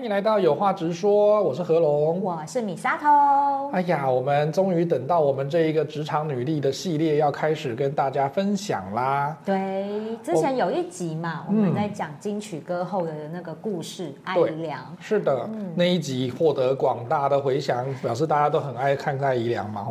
欢迎来到有话直说，我是何龙，我是米沙头。哎呀，我们终于等到我们这一个职场女力的系列要开始跟大家分享啦。对，之前有一集嘛，我，我们在讲金曲歌后的那个故事，嗯、艾怡良。是的，嗯、那一集获得广大的回响，表示大家都很爱看艾怡良嘛。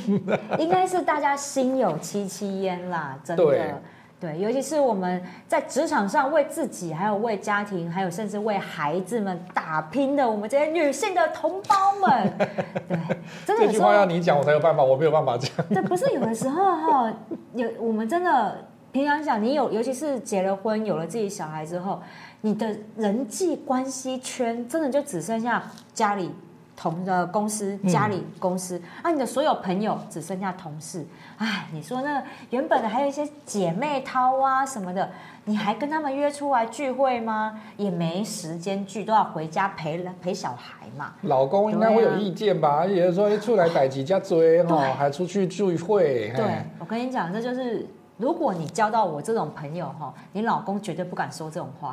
应该是大家心有戚戚焉啦，真的。对对，尤其是我们在职场上为自己，还有为家庭，还有甚至为孩子们打拼的，我们这些女性的同胞们，对，真的这句话要你讲，我才有办法，我没有办法讲。对，不是有的时候哈，有我们真的平常讲，你有，尤其是结了婚，有了自己小孩之后，你的人际关系圈真的就只剩下家里。同的公司，家里公司，嗯、啊，你的所有朋友只剩下同事，哎，你说那原本的还有一些姐妹淘啊什么的，你还跟他们约出来聚会吗？也没时间聚，都要回家陪陪小孩嘛。老公应该会有意见吧？有的时候出来逮几家追哈，还出去聚会。对，我跟你讲，这就是。如果你交到我这种朋友哈，你老公绝对不敢说这种话。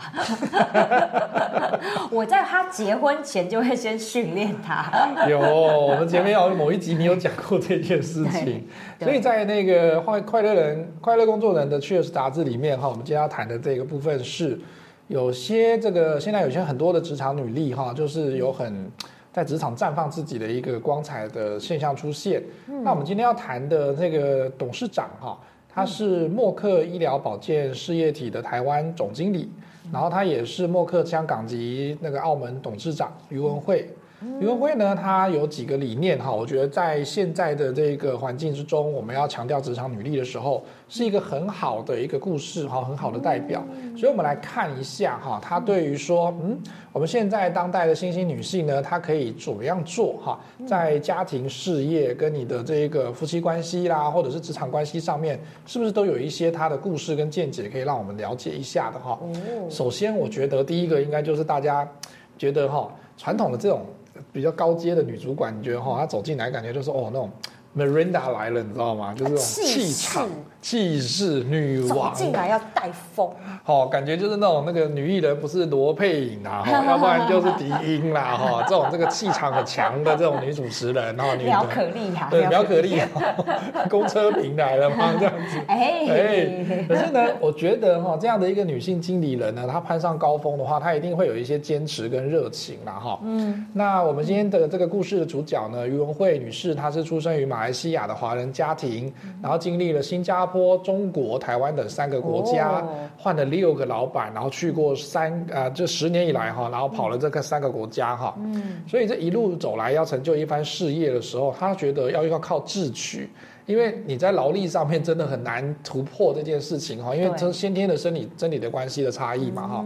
我在他结婚前就会先训练他。有，我们前面有某一集你有讲过这件事情，所以在那个快快乐人、快乐工作人的 Cheers 杂志里面哈，我们今天要谈的这个部分是，有些这个现在有些很多的职场女力哈，就是有很在职场绽放自己的一个光彩的现象出现。嗯、那我们今天要谈的这个董事长哈。他是默克医疗保健事业体的台湾总经理，然后他也是默克香港及那个澳门董事长于文慧。余文慧呢，他有几个理念哈，我觉得在现在的这个环境之中，我们要强调职场女力的时候，是一个很好的一个故事哈，很好的代表。所以，我们来看一下哈，他对于说，嗯，我们现在当代的新兴女性呢，她可以怎么样做哈，在家庭事业跟你的这个夫妻关系啦，或者是职场关系上面，是不是都有一些她的故事跟见解可以让我们了解一下的哈？首先，我觉得第一个应该就是大家觉得哈，传统的这种。比较高阶的女主管，你觉得哈，她走进来感觉就是哦那种。Miranda 来了，你知道吗？就是这种气场、气势，女王进来要带风。好，感觉就是那种那个女艺人，不是罗佩颖啊，哈，要不然就是迪英啦，哈，这种这个气场很强的这种女主持人，然后 女苗可丽啊，对，苗可丽，公车平来了吗？这样子，哎哎，可是呢，我觉得哈，这样的一个女性经理人呢，她攀上高峰的话，她一定会有一些坚持跟热情啦，哈。嗯。那我们今天的这个故事的主角呢，于文慧女士，她是出生于马。马来西亚的华人家庭，然后经历了新加坡、中国、台湾等三个国家，换了六个老板，然后去过三呃，这十年以来哈，然后跑了这个三个国家哈，嗯，所以这一路走来要成就一番事业的时候，他觉得要要靠智取，因为你在劳力上面真的很难突破这件事情哈，因为这先天的生理生理的关系的差异嘛哈。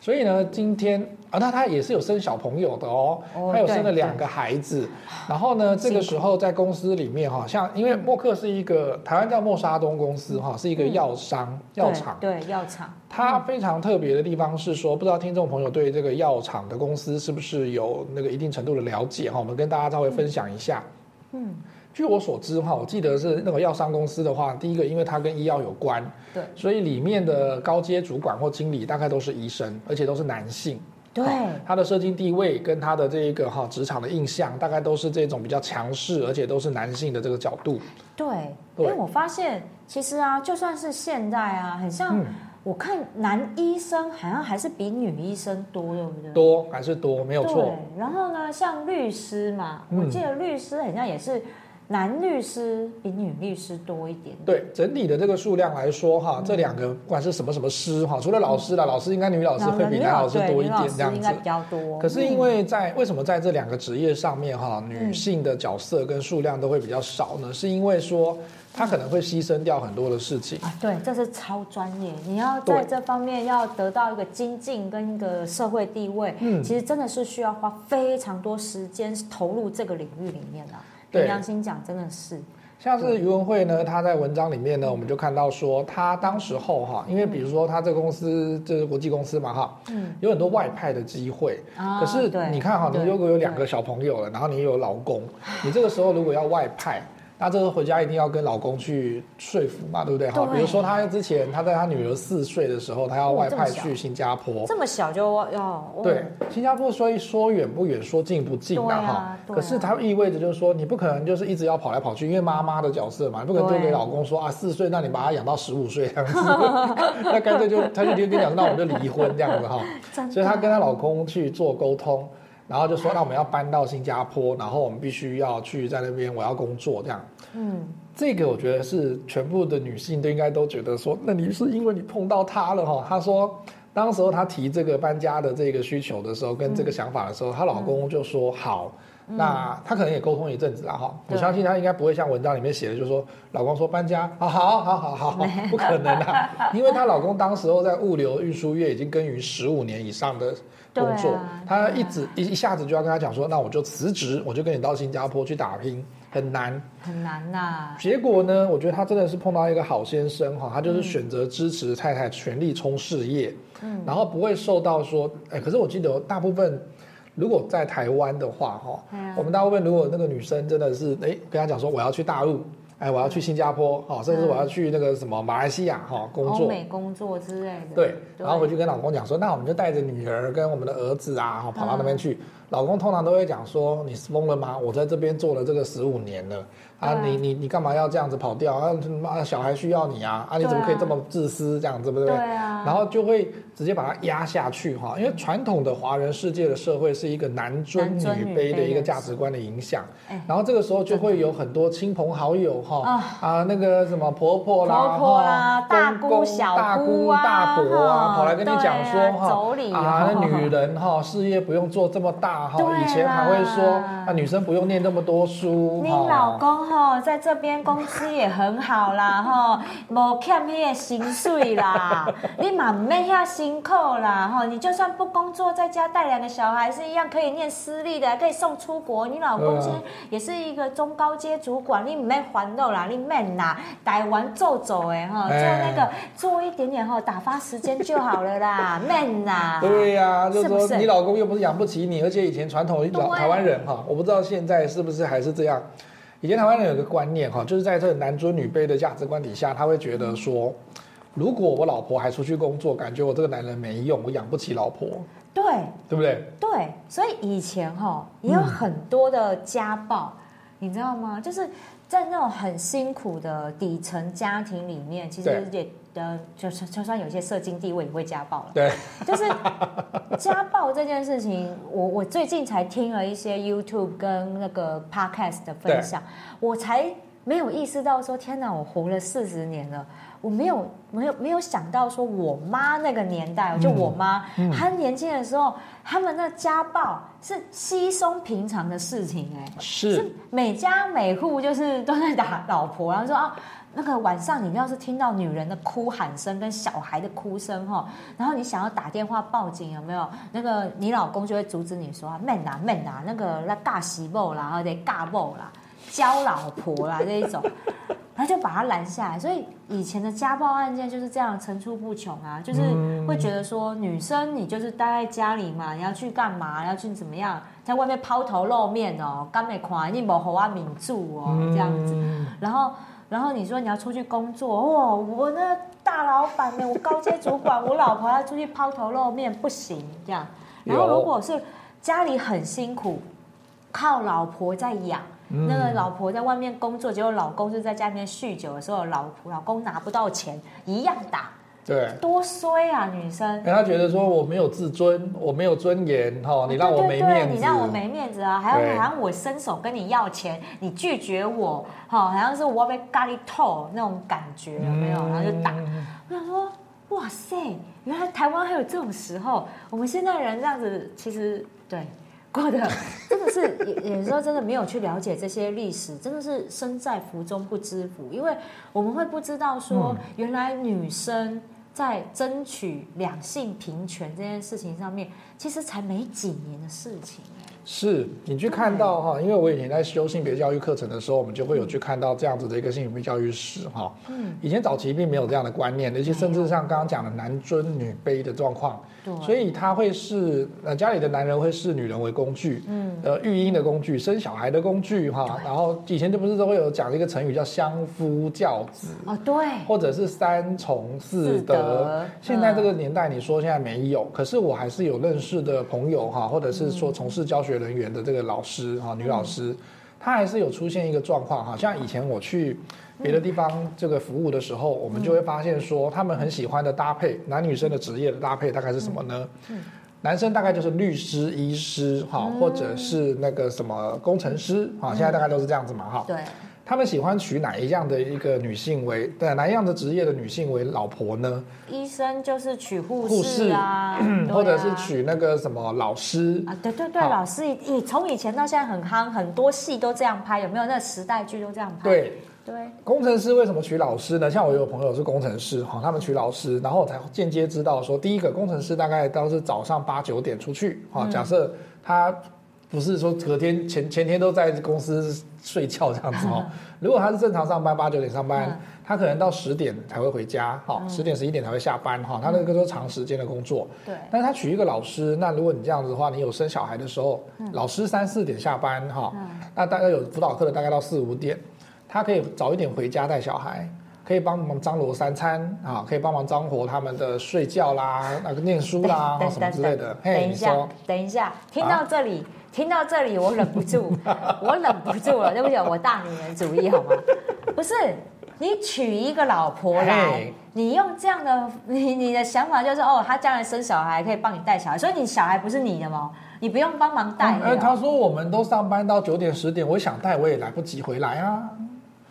所以呢，今天啊，那他也是有生小朋友的哦，他有生了两个孩子。然后呢，这个时候在公司里面哈，像因为默克是一个台湾叫默沙东公司哈，是一个药商药厂，对药厂。它非常特别的地方是说，不知道听众朋友对这个药厂的公司是不是有那个一定程度的了解哈？我们跟大家稍微分享一下。嗯。据我所知哈，我记得是那个药商公司的话，第一个因为它跟医药有关，对，所以里面的高阶主管或经理大概都是医生，而且都是男性。对，他的社经地位跟他的这一个哈职场的印象，大概都是这种比较强势，而且都是男性的这个角度。对，因为我发现其实啊，就算是现在啊，很像我看男医生好像还是比女医生多，对不对？多还是多，没有错。然后呢，像律师嘛，我记得律师好像也是。男律师比女律师多一点，点。对，整体的这个数量来说，哈，这两个不管是什么什么师，哈，除了老师啦，老师应该女老师会比男老师多一点，这样子。应该比较多。可是因为在为什么在这两个职业上面，哈，女性的角色跟数量都会比较少呢？是因为说她可能会牺牲掉很多的事情。啊，对，这是超专业。你要在这方面要得到一个精进跟一个社会地位，嗯，其实真的是需要花非常多时间投入这个领域里面的。对，良心讲，真的是，像是余文慧呢，她在文章里面呢，我们就看到说，她当时候哈，因为比如说她这个公司就是国际公司嘛哈，嗯，有很多外派的机会，可是你看哈，你如果有两个小朋友了，然后你有老公，你这个时候如果要外派，那这个回家一定要跟老公去说服嘛，对不对？哈，比如说他之前他在他女儿四岁的时候，他要外派去新加坡，这么小就要对新加坡，所以说远不远，说近不近的哈。可是它意味着就是说，你不可能就是一直要跑来跑去，因为妈妈的角色嘛，你不可能丢给老公说啊，四岁，那你把他养到十五岁这样子，那干脆就他就跟你讲，那我们就离婚这样子哈。所以她跟她老公去做沟通。然后就说，那我们要搬到新加坡，然后我们必须要去在那边，我要工作这样。嗯，这个我觉得是全部的女性都应该都觉得说，那你是因为你碰到他了哈。她说，当时候她提这个搬家的这个需求的时候，跟这个想法的时候，她老公就说好。那她可能也沟通一阵子了哈。我相信她应该不会像文章里面写的，就是说老公说搬家，好好好好好，不可能啊，因为她老公当时候在物流运输业已经耕耘十五年以上的。工作，她一直一一下子就要跟他讲说，那我就辞职，我就跟你到新加坡去打拼，很难，很难呐。结果呢，我觉得他真的是碰到一个好先生哈，他就是选择支持太太全力冲事业，嗯，然后不会受到说，哎，可是我记得大部分如果在台湾的话哈，我们大部分如果那个女生真的是哎跟她讲说我要去大陆。哎，我要去新加坡，哈，甚至我要去那个什么马来西亚，哈，工作，欧美工作之类的。对，然后回去跟老公讲说，那我们就带着女儿跟我们的儿子啊，哈，跑到那边去。老公通常都会讲说，你是疯了吗？我在这边做了这个十五年了。啊，你你你干嘛要这样子跑掉？啊，妈，小孩需要你啊！啊，你怎么可以这么自私这样子，对不对？对啊。然后就会直接把它压下去哈，因为传统的华人世界的社会是一个男尊女卑的一个价值观的影响。然后这个时候就会有很多亲朋好友哈啊，那个什么婆婆啦、婆婆啦、大姑、小姑、大伯啊，跑来跟你讲说哈啊，那女人哈事业不用做这么大哈，以前还会说啊女生不用念那么多书。你老公。哈，在这边工资也很好啦，哈，无欠那个薪水啦，你嘛唔免遐辛苦啦，哈，你就算不工作，在家带两个小孩是一样可以念私立的，可以送出国。你老公现在也是一个中高阶主管，你唔免烦恼啦，你免啦，台湾走走诶，哈，做那个做一点点哈，打发时间就好了啦，免啦。对呀、啊，就说你老公又不是养不起你，而且以前传统老台湾人哈，我不知道现在是不是还是这样。以前台湾人有个观念哈，就是在这个男尊女卑的价值观底下，他会觉得说，如果我老婆还出去工作，感觉我这个男人没用，我养不起老婆。对，对不对？对，所以以前哈也有很多的家暴，嗯、你知道吗？就是在那种很辛苦的底层家庭里面，其实也。呃，就就就算有些社经地位也会家暴了。对，就是家暴这件事情，我我最近才听了一些 YouTube 跟那个 Podcast 的分享，我才没有意识到说，天哪，我活了四十年了，我没有没有没有想到说，我妈那个年代，就我妈，嗯嗯、她年轻的时候，他们那家暴是稀松平常的事情，哎，是，是每家每户就是都在打老婆，然后说啊。那个晚上，你要是听到女人的哭喊声跟小孩的哭声哈，然后你想要打电话报警，有没有？那个你老公就会阻止你说啊，man 啊 man 啊，那个那尬媳妇啦，或者尬某啦，教老婆啦这一种，他就把他拦下来。所以以前的家暴案件就是这样层出不穷啊，就是会觉得说女生你就是待在家里嘛，你要去干嘛？要去怎么样？在外面抛头露面哦，刚没看你没和我民住哦，这样子，然后。然后你说你要出去工作，哦！我那大老板呢？我高阶主管，我老婆要出去抛头露面，不行这样。然后如果是家里很辛苦，靠老婆在养，那个老婆在外面工作，结果老公就在家里面酗酒的时候，老婆老公拿不到钱，一样打。对，多衰啊，女生！他觉得说我没有自尊，我没有尊严，哈，你让我没面子，你让我没面子啊！还要好像我伸手跟你要钱，你拒绝我，好像是我被咖喱透那种感觉，有没有？然后就打。我想说，哇塞，原来台湾还有这种时候。我们现在人这样子，其实对过的 真的是，有时候真的没有去了解这些历史，真的是身在福中不知福，因为我们会不知道说，原来女生。在争取两性平权这件事情上面，其实才没几年的事情。是你去看到哈，因为我以前在修性别教育课程的时候，我们就会有去看到这样子的一个性别教育史哈。嗯，以前早期并没有这样的观念，而且甚至像刚刚讲的男尊女卑的状况。对，所以他会视呃家里的男人会视女人为工具，嗯，呃育婴的工具，生小孩的工具哈。然后以前就不是都会有讲一个成语叫相夫教子哦，对，或者是三从四德。四德现在这个年代，你说现在没有，可是我还是有认识的朋友哈，或者是说从事教学人员的这个老师哈，女老师。她还是有出现一个状况哈，像以前我去别的地方这个服务的时候，我们就会发现说，他们很喜欢的搭配，男女生的职业的搭配大概是什么呢？男生大概就是律师、医师哈，或者是那个什么工程师哈，现在大概都是这样子嘛哈。对。他们喜欢娶哪一样的一个女性为对哪一样的职业的女性为老婆呢？医生就是娶护士士，或者是娶那个什么老师啊？对对对，老师以从以前到现在很夯，很多戏都这样拍，有没有？那时代剧都这样拍。对对。工程师为什么娶老师呢？像我有朋友是工程师哈，他们娶老师，然后我才间接知道说，第一个工程师大概都是早上八九点出去哈，假设他。不是说隔天前前天都在公司睡觉这样子哦。如果他是正常上班八九点上班，他可能到十点才会回家，哈，十点十一点才会下班，哈，他那个都是长时间的工作。对。但是他娶一个老师，那如果你这样子的话，你有生小孩的时候，老师三四点下班，哈，那大概有辅导课的大概到四五点，他可以早一点回家带小孩，可以帮忙张罗三餐啊，可以帮忙张罗他们的睡觉啦，那个念书啦，什么之类的。等一下，等一下，听到这里。听到这里，我忍不住，我忍不住了，对不起，我大女人主义好吗？不是，你娶一个老婆来，你用这样的，你你的想法就是哦，他将来生小孩可以帮你带小孩，所以你小孩不是你的吗？你不用帮忙带。嗯，他说我们都上班到九点十点，我想带我也来不及回来啊。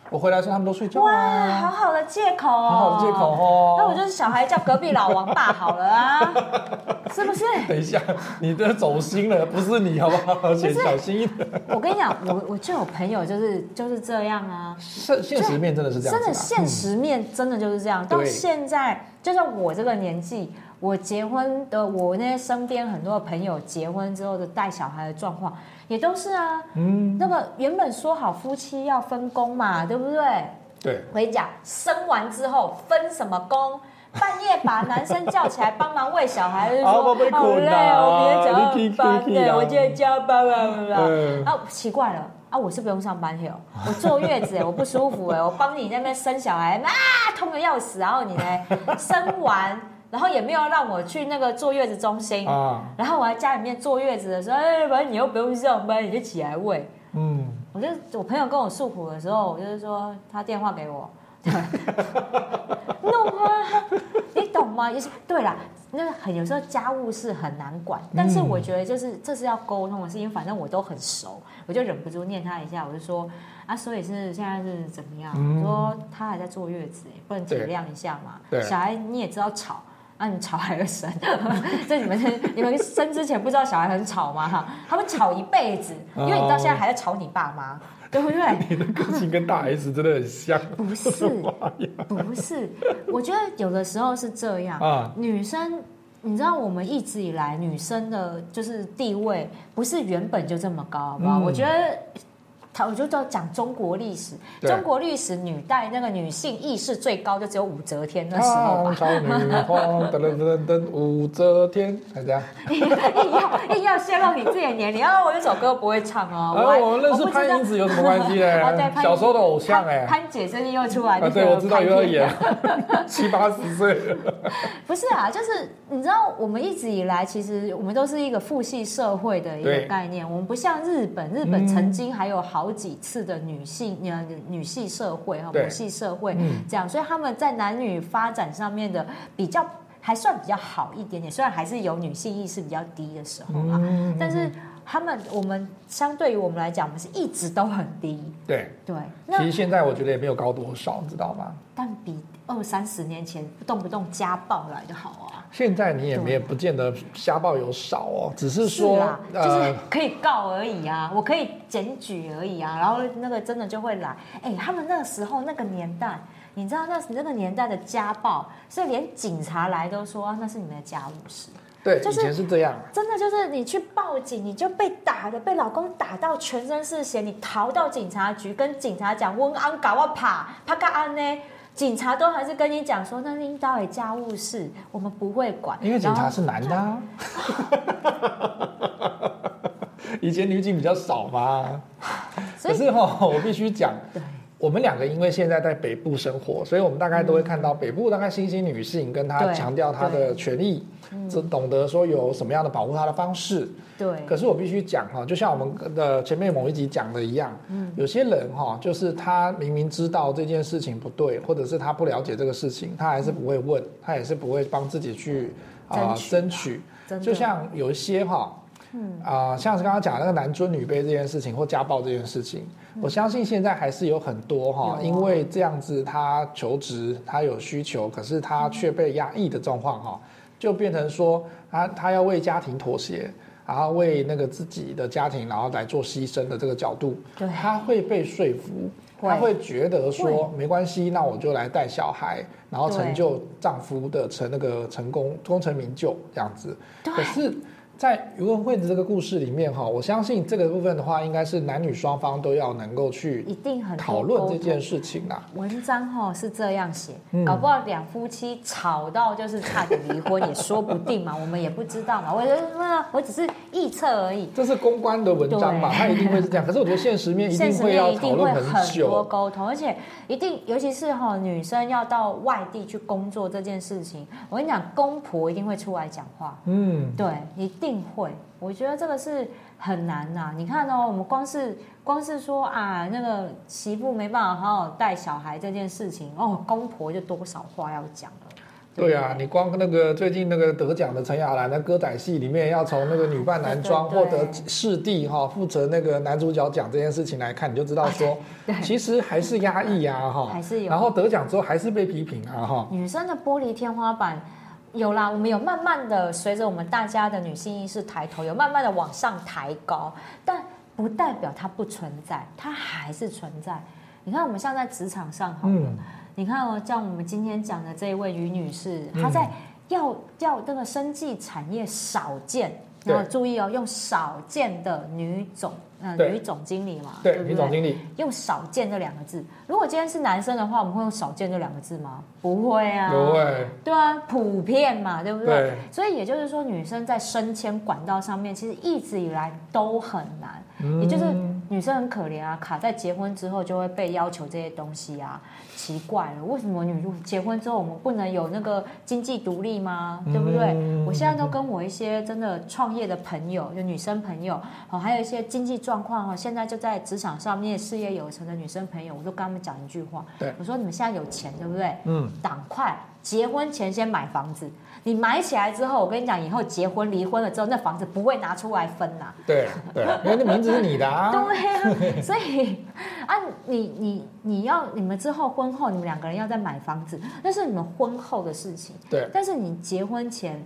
我回来时候他们都睡觉。哇，好好的借口哦，好好的借口哦。那我就是小孩叫隔壁老王爸好了啊，是不是？等一下，你的走心了，不是你好不好？小心一点。我跟你讲，我我就有朋友就是就是这样啊。现现实面真的是这样，真的现实面真的就是这样。到现在，就像我这个年纪，我结婚的，我那些身边很多的朋友结婚之后的带小孩的状况。也都是啊，嗯，那个原本说好夫妻要分工嘛，对不对？对。我跟你讲，生完之后分什么工？半夜把男生叫起来帮忙喂小孩，就说好累哦，别加班的，我今天加班啊，啊，奇怪了啊，我是不用上班的哦，我坐月子，我不舒服哎，我帮你那边生小孩啊，痛的要死，然后你呢，生完。然后也没有让我去那个坐月子中心啊，然后我在家里面坐月子的时候，哎，反正你又不用上班，你就起来喂。嗯，我就我朋友跟我诉苦的时候，我就是说他电话给我，对，弄啊，你懂吗？也是对啦，那很有时候家务事很难管，但是我觉得就是这是要沟通的事情，反正我都很熟，我就忍不住念他一下，我就说啊，所以是现在是怎么样？我说他还在坐月子，不能体谅一下嘛？对，小孩你也知道吵。啊，你吵还要生？这你们你们生之前不知道小孩很吵吗？哈，他们吵一辈子，因为你到现在还在吵你爸妈，对不对？你的个性跟大 S 真的很像。不是，不是，我觉得有的时候是这样啊。女生，你知道我们一直以来女生的就是地位不是原本就这么高，好不好？嗯、我觉得。我就叫讲中国历史，中国历史女代那个女性意识最高就只有武则天那时候吧。唐朝女皇，噔噔噔噔，武则天，还这样。硬要硬要泄露你自己的年龄啊！我这首歌不会唱哦。我们认识潘迎紫有什么关系呢？小时候的偶像哎。潘姐最近又出来。啊，对，我知道又要演，七八十岁。不是啊，就是你知道，我们一直以来其实我们都是一个父系社会的一个概念，我们不像日本，日本曾经还有好。好几次的女性呃女系社会哈母系社会这样，所以他们在男女发展上面的比较还算比较好一点点，虽然还是有女性意识比较低的时候嗯，但是他们我们相对于我们来讲，我们是一直都很低。对对，其实现在我觉得也没有高多少，你知道吗？但比二三十年前动不动家暴来的好啊。现在你也没有不见得家暴有少哦，只是说是就是可以告而已啊，我可以检举而已啊，然后那个真的就会来。哎，他们那个时候那个年代，你知道那那个年代的家暴，是连警察来都说那是你们的家务事。对，就是、以前是这样。真的就是你去报警，你就被打的，被老公打到全身是血，你逃到警察局跟警察讲温安搞我爬，他干安呢？警察都还是跟你讲说，那是应当为家务事，我们不会管。因为警察是男的啊。以前女警比较少嘛。可是哈，我必须讲。我们两个因为现在在北部生活，所以我们大概都会看到北部大概新兴女性跟她强调她的权益，只懂得说有什么样的保护她的方式。对。可是我必须讲哈，就像我们的前面某一集讲的一样，有些人哈，就是他明明知道这件事情不对，或者是他不了解这个事情，他还是不会问，他也是不会帮自己去啊争取。就像有一些哈。嗯。啊、呃，像是刚刚讲的那个男尊女卑这件事情，或家暴这件事情，嗯、我相信现在还是有很多哈，因为这样子他求职，他有需求，可是他却被压抑的状况哈，就变成说他他要为家庭妥协，然后为那个自己的家庭然后来做牺牲的这个角度，对，他会被说服，他会觉得说没关系，那我就来带小孩，然后成就丈夫的成那个成功功成名就这样子，可是。在余文慧的这个故事里面哈，我相信这个部分的话，应该是男女双方都要能够去一定很讨论这件事情啦。文章哈是这样写，搞不好两夫妻吵到就是差点离婚也说不定嘛，我们也不知道嘛。我觉得我只是臆测而已。这是公关的文章嘛，他一定会是这样。可是我觉得现实面 一定会要讨论很久，很多沟通，而且一定尤其是哈女生要到外地去工作这件事情，我跟你讲，公婆一定会出来讲话。嗯，对，一定。一定会，我觉得这个是很难呐、啊。你看哦，我们光是光是说啊，那个媳妇没办法好好带小孩这件事情，哦，公婆就多少话要讲了。对，对啊，你光那个最近那个得奖的陈亚兰的歌仔戏里面，要从那个女扮男装获得视帝哈，负责那个男主角奖这件事情来看，你就知道说，其实还是压抑啊哈，还是有。然后得奖之后还是被批评啊哈。女生的玻璃天花板。有啦，我们有慢慢的随着我们大家的女性意识抬头，有慢慢的往上抬高，但不代表它不存在，它还是存在。你看，我们像在职场上，好了，嗯、你看哦，像我们今天讲的这一位于女士，嗯、她在要要这个生计产业少见，然后注意哦，用少见的女总。嗯，女总经理嘛，对，女总经理用少见这两个字。如果今天是男生的话，我们会用少见这两个字吗？不会啊，不会。对啊，普遍嘛，对不对？对。所以也就是说，女生在升迁管道上面，其实一直以来都很难。嗯。也就是女生很可怜啊，卡在结婚之后就会被要求这些东西啊。奇怪了，为什么女结婚之后我们不能有那个经济独立吗？对不对？嗯。我现在都跟我一些真的创业的朋友，就女生朋友，哦，还有一些经济。状况哈，现在就在职场上面事业有成的女生朋友，我都跟他们讲一句话。对，我说你们现在有钱，对不对？嗯，赶快结婚前先买房子。你买起来之后，我跟你讲，以后结婚离婚了之后，那房子不会拿出来分呐。对对，因为那名字是你的啊。对啊，所以啊，你你你要你们之后婚后你们两个人要再买房子，那是你们婚后的事情。对，但是你结婚前。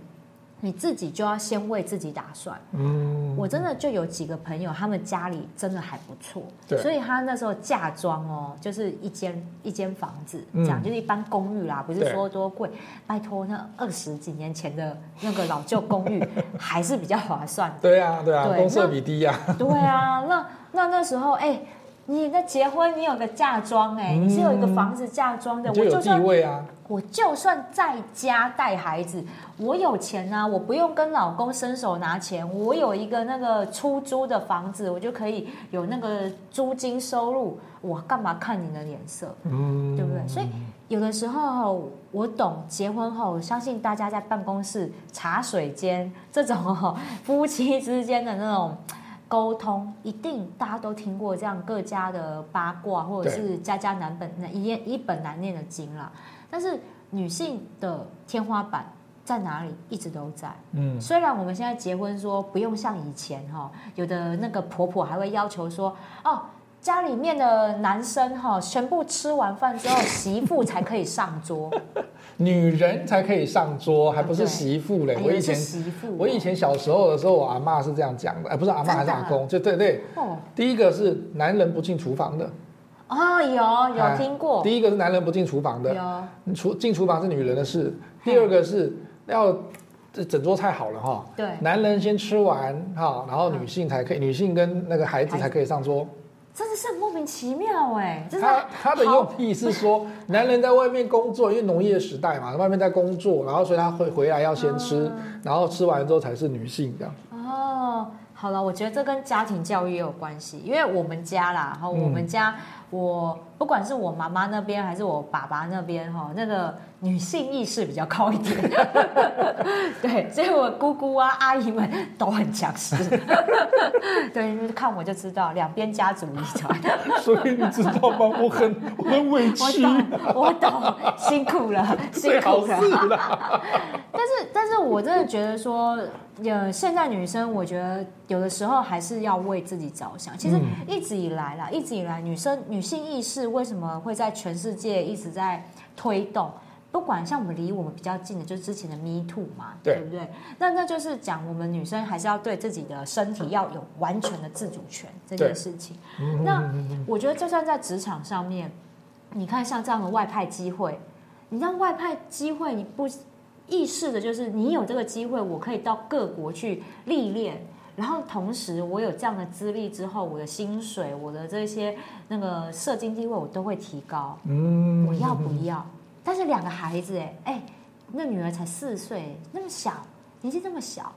你自己就要先为自己打算。嗯，我真的就有几个朋友，他们家里真的还不错，所以他那时候嫁妆哦，就是一间一间房子，讲、嗯、就是一般公寓啦，不是说多贵。拜托，那二十几年前的那个老旧公寓 还是比较划算。对啊，对啊，公设比低呀。对啊，那那那时候哎。你的结婚，你有个嫁妆哎，你是有一个房子嫁妆的，我就有地位啊。我就算在家带孩子，我有钱啊，我不用跟老公伸手拿钱，我有一个那个出租的房子，我就可以有那个租金收入，我干嘛看你的脸色？嗯，对不对？所以有的时候我懂，结婚后，相信大家在办公室、茶水间这种夫妻之间的那种。沟通一定大家都听过这样各家的八卦，或者是家家难本一一本难念的经啦。但是女性的天花板在哪里？一直都在。嗯，虽然我们现在结婚说不用像以前哈，有的那个婆婆还会要求说哦。家里面的男生哈，全部吃完饭之后，媳妇才可以上桌，女人才可以上桌，还不是媳妇嘞。我以前媳妇，我以前小时候的时候，我阿妈是这样讲的，哎，不是阿妈还是阿公，就对对。哦，第一个是男人不进厨房的。哦，有有听过。第一个是男人不进厨房的，有厨进厨房是女人的事。第二个是要这整桌菜好了哈，对，男人先吃完哈，然后女性才可以，女性跟那个孩子才可以上桌。真的是很莫名其妙哎！他他的用意是说，男人在外面工作，因为农业时代嘛，外面在工作，然后所以他会回来要先吃，嗯、然后吃完之后才是女性这样。哦，好了，我觉得这跟家庭教育也有关系，因为我们家啦，然后我们家、嗯、我不管是我妈妈那边还是我爸爸那边哈，那个。女性意识比较高一点，对，所以我姑姑啊、阿姨们都很强势，对，看我就知道两边家族遗传。所以你知道吗？我很我很委屈、啊，我懂，我懂，辛苦了，辛苦了。但是，但是我真的觉得说，呃，现在女生，我觉得有的时候还是要为自己着想。其实一直以来啦，一直以来，女生女性意识为什么会在全世界一直在推动？不管像我们离我们比较近的，就是之前的 Me Too 嘛，对，对不对？那那就是讲我们女生还是要对自己的身体要有完全的自主权这件事情。那我觉得就算在职场上面，你看像这样的外派机会，你知道外派机会，你不意识的就是你有这个机会，我可以到各国去历练，然后同时我有这样的资历之后，我的薪水、我的这些那个社经地位，我都会提高。嗯，我要不要？但是两个孩子，哎哎，那女儿才四岁，那么小，年纪这么小，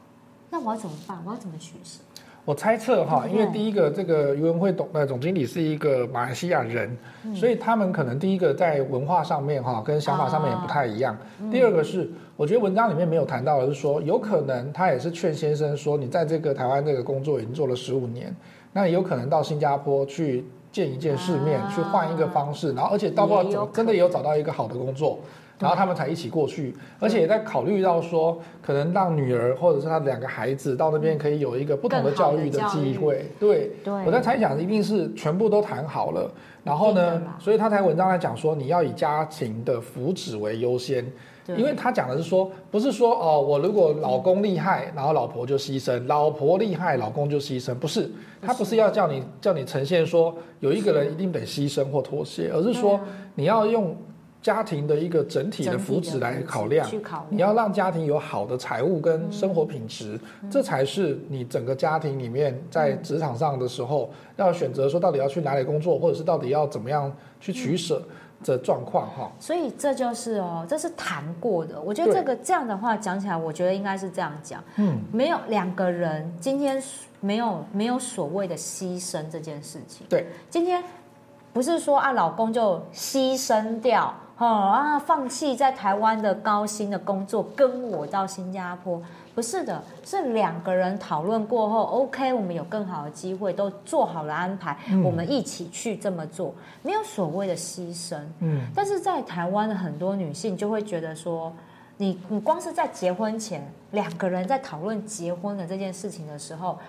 那我要怎么办？我要怎么取舍？我猜测哈，因为第一个这个渔文会董呃总经理是一个马来西亚人，嗯、所以他们可能第一个在文化上面哈跟想法上面也不太一样。啊、第二个是，我觉得文章里面没有谈到的是说，有可能他也是劝先生说，你在这个台湾这个工作已经做了十五年，那你有可能到新加坡去。见一见世面，去换一个方式，然后而且到过真的也有找到一个好的工作，然后他们才一起过去，而且也在考虑到说，可能让女儿或者是他两个孩子到那边可以有一个不同的教育的机会。对，我在猜想一定是全部都谈好了，然后呢，所以他才文章来讲说，你要以家庭的福祉为优先。因为他讲的是说，不是说哦，我如果老公厉害，然后老婆就牺牲；老婆厉害，老公就牺牲。不是，他不是要叫你叫你呈现说有一个人一定得牺牲或妥协，而是说你要用家庭的一个整体的福祉来考量。你要让家庭有好的财务跟生活品质，这才是你整个家庭里面在职场上的时候要选择说到底要去哪里工作，或者是到底要怎么样去取舍。的状况哈，所以这就是哦，这是谈过的。我觉得这个这样的话讲起来，我觉得应该是这样讲。嗯，没有两个人今天没有没有所谓的牺牲这件事情。对，今天不是说啊，老公就牺牲掉，哦啊，放弃在台湾的高薪的工作，跟我到新加坡。不是的，是两个人讨论过后，OK，我们有更好的机会，都做好了安排，嗯、我们一起去这么做，没有所谓的牺牲。嗯，但是在台湾的很多女性就会觉得说，你你光是在结婚前两个人在讨论结婚的这件事情的时候，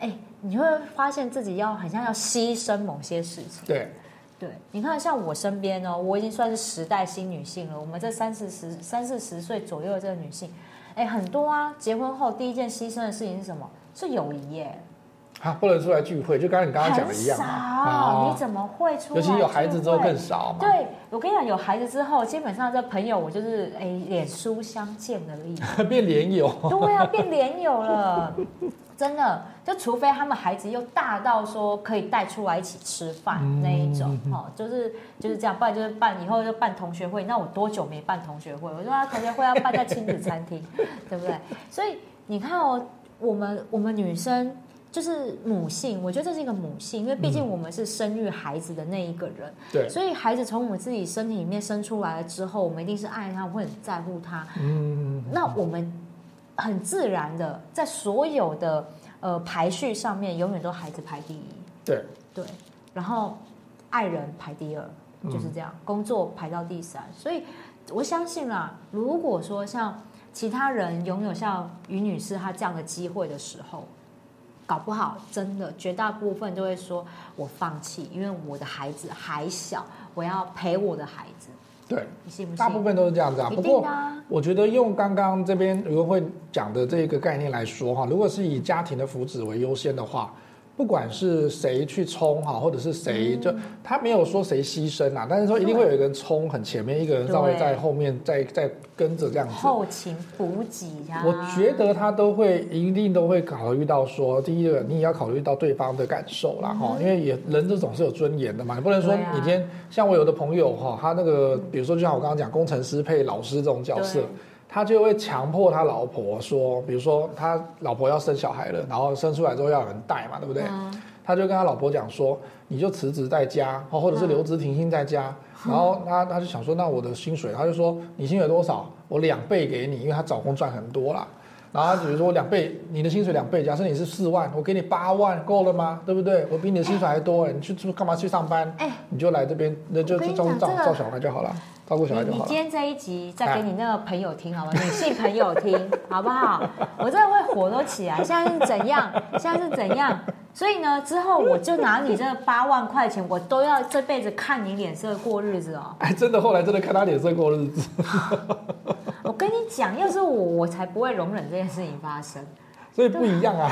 哎，你会发现自己要很像要牺牲某些事情。对，对，你看像我身边哦，我已经算是时代新女性了，我们这三四十、三四十岁左右的这个女性。哎，很多啊！结婚后第一件牺牲的事情是什么？是友谊耶！啊，不能出来聚会，就刚才你刚刚讲的一样。少，啊、你怎么会出来？尤其有孩子之后更少嘛。对，我跟你讲，有孩子之后，基本上这朋友我就是哎，脸书相见而已。变脸友。对啊，变脸友了。真的，就除非他们孩子又大到说可以带出来一起吃饭那一种，哦，就是就是这样，不然就是办以后就办同学会。那我多久没办同学会？我说啊，同学会要办在亲子餐厅，对不对？所以你看哦，我们我们女生就是母性，我觉得这是一个母性，因为毕竟我们是生育孩子的那一个人，对，所以孩子从我们自己身体里面生出来了之后，我们一定是爱他，会很在乎他。嗯，那我们。很自然的，在所有的呃排序上面，永远都孩子排第一。对对，然后爱人排第二，就是这样。嗯、工作排到第三，所以我相信啦，如果说像其他人拥有像于女士她这样的机会的时候，搞不好真的绝大部分都会说我放弃，因为我的孩子还小，我要陪我的孩子。对，你信不信大部分都是这样子啊。不过，我觉得用刚刚这边刘文会讲的这个概念来说哈，如果是以家庭的福祉为优先的话，不管是谁去冲哈，或者是谁，嗯、就他没有说谁牺牲啊，但是说一定会有一个人冲很前面，一个人稍微在后面再再跟着这样子。后勤补给呀。我觉得他都会一定都会考虑到说，第一个你也要考虑到对方的感受啦哈，嗯、因为也人这总是有尊严的嘛，你不能说你今天、啊、像我有的朋友哈，他那个比如说就像我刚刚讲工程师配老师这种角色。他就会强迫他老婆说，比如说他老婆要生小孩了，然后生出来之后要有人带嘛，对不对？嗯、他就跟他老婆讲说，你就辞职在家，或者是留职停薪在家。嗯、然后他他就想说，那我的薪水，他就说你薪水多少？我两倍给你，因为他找工赚很多啦。然后他比如说我两倍，你的薪水两倍，假设你是四万，我给你八万，够了吗？对不对？我比你的薪水还多，欸、你去干嘛去上班？哎，你就来这边，那就就照照照小孩就好了。照顾小孩就好。你今天这一集再给你那个朋友听好吗？女性朋友听好不好？我真的会火都起来。现在是怎样？现在是怎样？所以呢，之后我就拿你这八万块钱，我都要这辈子看你脸色过日子哦。哎，真的，后来真的看他脸色过日子。我跟你讲，要是我，我才不会容忍这件事情发生。所以不一样啊。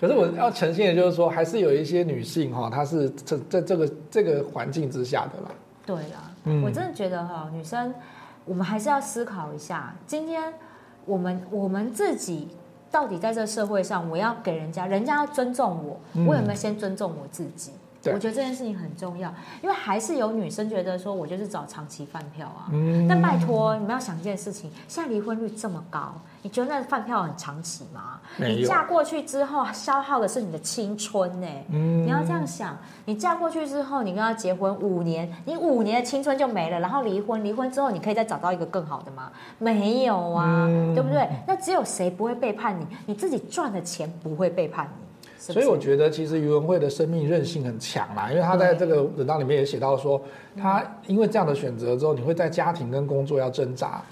可是我要呈现的就是说，还是有一些女性哈，她是这在这个这个环境之下的啦。对啦。嗯、我真的觉得哈，女生，我们还是要思考一下，今天我们我们自己到底在这个社会上，我要给人家，人家要尊重我，我有没有先尊重我自己？我觉得这件事情很重要，因为还是有女生觉得说，我就是找长期饭票啊。嗯、但拜托，你们要想一件事情，现在离婚率这么高，你觉得那饭票很长期吗？有你嫁过去之后，消耗的是你的青春呢、欸。嗯、你要这样想，你嫁过去之后，你跟他结婚五年，你五年的青春就没了，然后离婚，离婚之后你可以再找到一个更好的吗？没有啊，嗯、对不对？那只有谁不会背叛你？你自己赚的钱不会背叛你。所以我觉得，其实于文慧的生命韧性很强啦，因为他在这个文章里面也写到说，他因为这样的选择之后，你会在家庭跟工作要挣扎，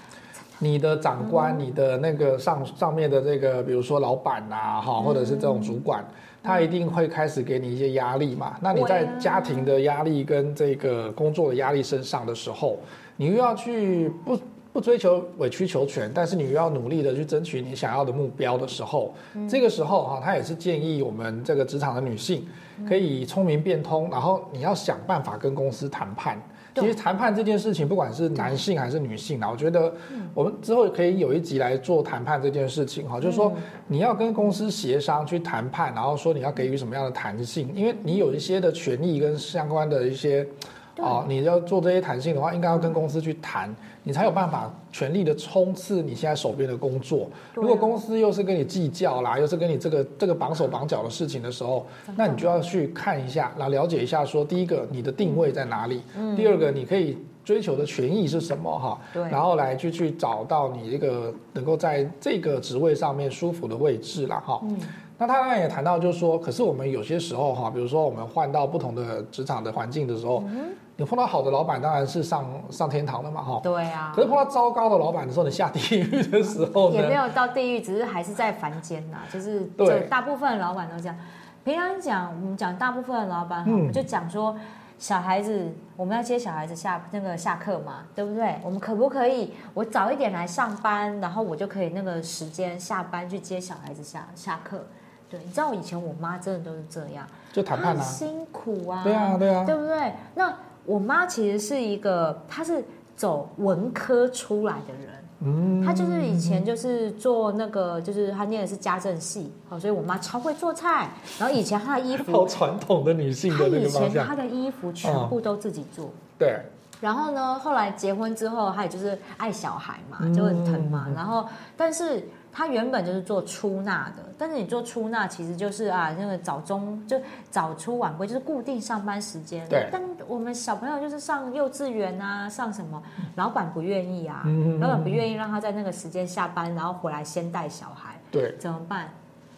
你的长官、你的那个上上面的这个，比如说老板呐，哈，或者是这种主管，他一定会开始给你一些压力嘛。那你在家庭的压力跟这个工作的压力身上的时候，你又要去不。不追求委曲求全，但是你又要努力的去争取你想要的目标的时候，嗯、这个时候哈，他也是建议我们这个职场的女性可以聪明变通，然后你要想办法跟公司谈判。其实谈判这件事情，不管是男性还是女性啊，我觉得我们之后可以有一集来做谈判这件事情哈，就是说你要跟公司协商去谈判，然后说你要给予什么样的弹性，因为你有一些的权益跟相关的一些。哦，你要做这些弹性的话，应该要跟公司去谈，你才有办法全力的冲刺你现在手边的工作。如果公司又是跟你计较啦，又是跟你这个这个绑手绑脚的事情的时候，那你就要去看一下，来了解一下，说第一个你的定位在哪里，第二个你可以追求的权益是什么哈，然后来去去找到你这个能够在这个职位上面舒服的位置了哈。那他刚才也谈到，就是说，可是我们有些时候哈，比如说我们换到不同的职场的环境的时候。你碰到好的老板，当然是上上天堂了嘛，哈。对啊。可是碰到糟糕的老板的时候，你下地狱的时候也没有到地狱，只是还是在凡间呐。就是对，大部分的老板都这样。平常讲，我们讲大部分的老板，我们，就讲说小孩子，我们要接小孩子下那个下课嘛，对不对？我们可不可以我早一点来上班，然后我就可以那个时间下班去接小孩子下下课？对，你知道我以前我妈真的都是这样，就谈判啊，辛苦啊，对啊，对啊，对不对？那。我妈其实是一个，她是走文科出来的人，嗯，她就是以前就是做那个，就是她念的是家政系，好，所以我妈超会做菜。然后以前她的衣服，好传统的女性的那个方向。她以前她的衣服全部都自己做，嗯、对。然后呢，后来结婚之后，她也就是爱小孩嘛，就很疼嘛。嗯、然后，但是。他原本就是做出纳的，但是你做出纳其实就是啊，那个早中就早出晚归，就是固定上班时间。对。但我们小朋友就是上幼稚园啊，上什么，老板不愿意啊，嗯、老板不愿意让他在那个时间下班，然后回来先带小孩。对。怎么办？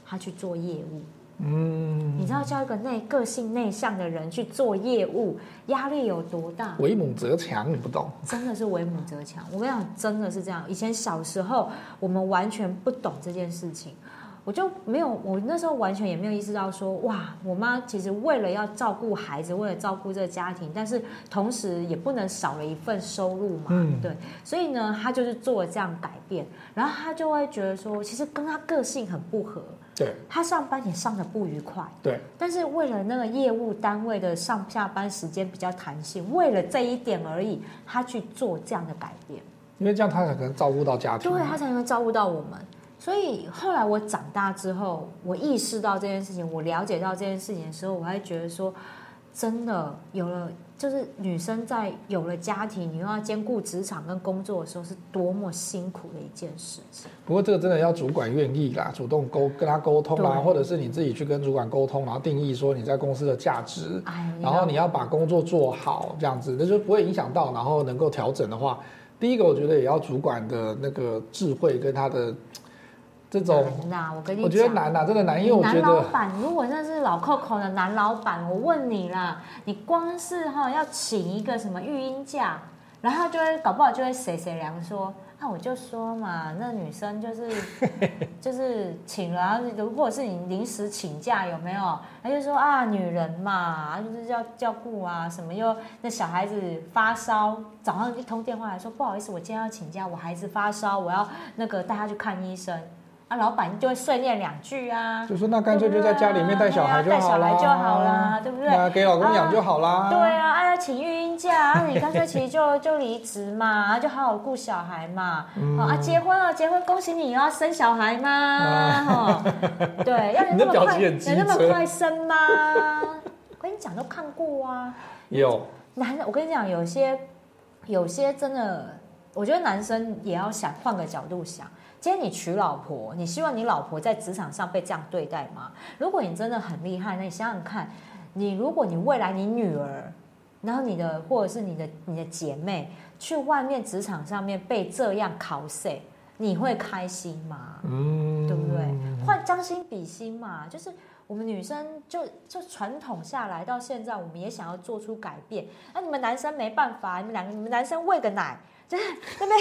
他去做业务。嗯，你知道叫一个内个性内向的人去做业务，压力有多大？为母则强，你不懂。真的是为母则强，我跟你讲，真的是这样。以前小时候，我们完全不懂这件事情。我就没有，我那时候完全也没有意识到说，哇，我妈其实为了要照顾孩子，为了照顾这个家庭，但是同时也不能少了一份收入嘛，嗯、对，所以呢，她就是做了这样改变，然后她就会觉得说，其实跟她个性很不合，对，她上班也上的不愉快，对，但是为了那个业务单位的上下班时间比较弹性，为了这一点而已，她去做这样的改变，因为这样她才能照顾到家庭，对，她才能照顾到我们。所以后来我长大之后，我意识到这件事情，我了解到这件事情的时候，我还觉得说，真的有了，就是女生在有了家庭，你又要兼顾职场跟工作的时候，是多么辛苦的一件事情。不过这个真的要主管愿意啦，主动沟跟他沟通啦，或者是你自己去跟主管沟通，然后定义说你在公司的价值，然后你要把工作做好，这样子，那就不会影响到，然后能够调整的话，第一个我觉得也要主管的那个智慧跟他的。这种难，我跟你讲，我觉得难呐，真的难，因为我觉得男老板，如果那是老 Coco 的男老板，我问你啦，你光是哈要请一个什么育婴假，然后就会搞不好就会谁谁凉说，那我就说嘛，那女生就是 就是请了，然后如果是你临时请假有没有？他就说啊，女人嘛，就是要照顾啊，什么又那小孩子发烧，早上一通电话来说，不好意思，我今天要请假，我孩子发烧，我要那个带他去看医生。啊，老板就会碎念两句啊，就说那干脆就在家里面带小孩就好了，带小孩就好啦，对不对？啊，给老公养就好啦。啊对啊，啊，呀请育婴假，啊，你干脆其实就就离职嘛，就好好顾小孩嘛。嗯、啊，结婚了，结婚恭喜你要生小孩吗？哈、嗯，对，要你那么快，你那么快生吗？我跟你讲，都看过啊。有男的，我跟你讲，有些有些真的，我觉得男生也要想换个角度想。今天你娶老婆，你希望你老婆在职场上被这样对待吗？如果你真的很厉害，那你想想看，你如果你未来你女儿，然后你的或者是你的你的姐妹去外面职场上面被这样考试，你会开心吗？嗯，对不对？换将心比心嘛，就是我们女生就就传统下来到现在，我们也想要做出改变。那你们男生没办法，你们两个你们男生喂个奶。就是那边，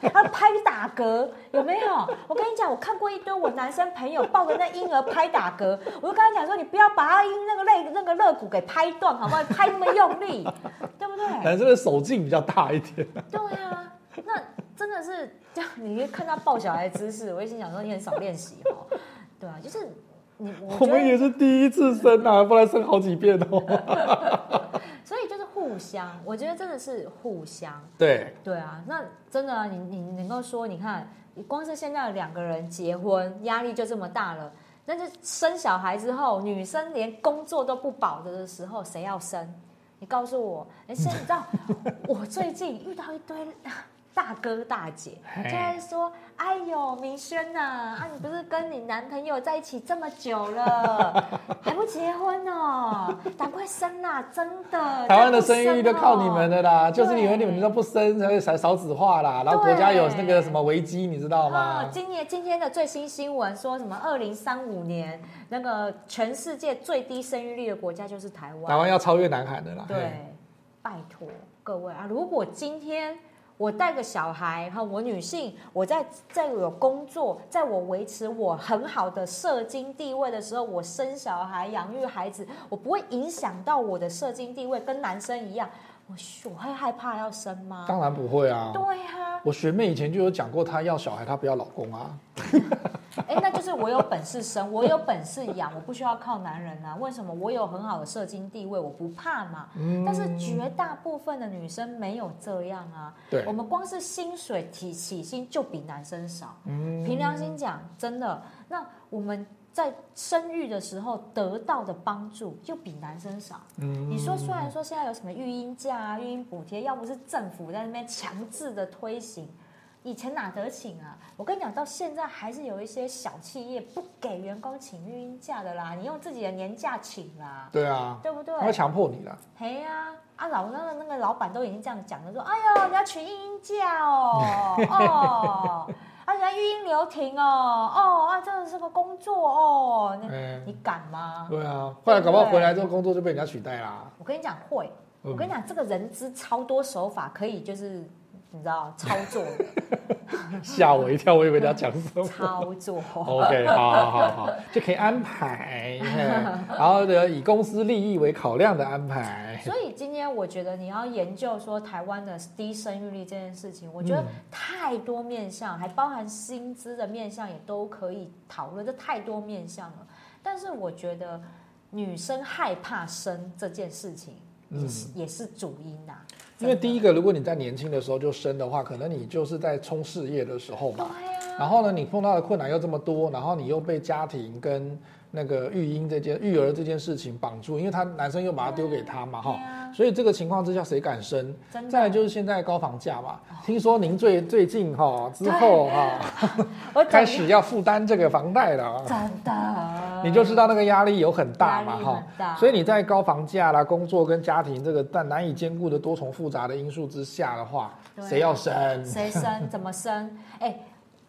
他拍打嗝有没有？我跟你讲，我看过一堆我男生朋友抱着那婴儿拍打嗝，我就跟他讲说，你不要把他婴那个肋那个肋骨给拍断，好不好？拍那么用力，对不对？男生的手劲比较大一点。对啊，那真的是这样。你看他抱小孩的姿势，我一心想说你很少练习哦。对啊，就是你我，我们也是第一次生啊，不然生好几遍哦。所以就是互相，我觉得真的是互相。对对啊，那真的啊，你你能够说，你看，光是现在两个人结婚，压力就这么大了。那就生小孩之后，女生连工作都不保的时候，谁要生？你告诉我，哎，现在你知道，我最近遇到一堆。大哥大姐就在说：“哎呦，明轩呐，啊，你不是跟你男朋友在一起这么久了，还不结婚哦？赶快生呐！真的，台湾的生育率都靠你们的啦，就是因为你们都不生，才会少少子化啦。然后国家有那个什么危机，你知道吗？哦，今年今天的最新新闻说什么？二零三五年那个全世界最低生育率的国家就是台湾，台湾要超越南韩的啦。对，拜托各位啊，如果今天。我带个小孩哈，我女性，我在在我有工作，在我维持我很好的社经地位的时候，我生小孩、养育孩子，我不会影响到我的社经地位，跟男生一样。我我会害怕要生吗？当然不会啊。对啊，我学妹以前就有讲过，她要小孩，她不要老公啊。哎，那就是我有本事生，我有本事养，我不需要靠男人啊。为什么？我有很好的社经地位，我不怕嘛。嗯。但是绝大部分的女生没有这样啊。对。我们光是薪水起起薪就比男生少。嗯。凭良心讲，真的，那我们。在生育的时候得到的帮助就比男生少。嗯，你说虽然说现在有什么育婴假啊、育婴补贴，要不是政府在那边强制的推行，以前哪得请啊？我跟你讲，到现在还是有一些小企业不给员工请育婴假的啦，你用自己的年假请啦。对啊，对不对？他强迫你啦。嘿呀，啊老那个那个老板都已经这样讲了，说哎呦你要请育婴假哦哦。啊，人家育婴留停哦，哦啊，真的是个工作哦，你、欸、你敢吗？对啊，后来搞不好回来之后工作就被人家取代啦。我跟你讲会，我跟你讲这个人资超多手法可以，就是你知道操作的。吓我一跳，我以为他讲什么操作。OK，好好好好，就可以安排，然后呢，以公司利益为考量的安排。所以今天我觉得你要研究说台湾的低生育率这件事情，我觉得太多面向，还包含薪资的面向，也都可以讨论。这太多面向了，但是我觉得女生害怕生这件事情，也是、嗯、也是主因呐、啊。因为第一个，如果你在年轻的时候就生的话，可能你就是在冲事业的时候嘛。然后呢，你碰到的困难又这么多，然后你又被家庭跟那个育婴这件育儿这件事情绑住，因为他男生又把他丢给他嘛，哈。所以这个情况之下，谁敢生？再来就是现在高房价嘛。听说您最最近哈之后哈，开始要负担这个房贷了。真的。你就知道那个压力有很大嘛，哈。所以你在高房价啦、工作跟家庭这个但难以兼顾的多重复杂的因素之下的话，谁要生？谁生？怎么生？哎。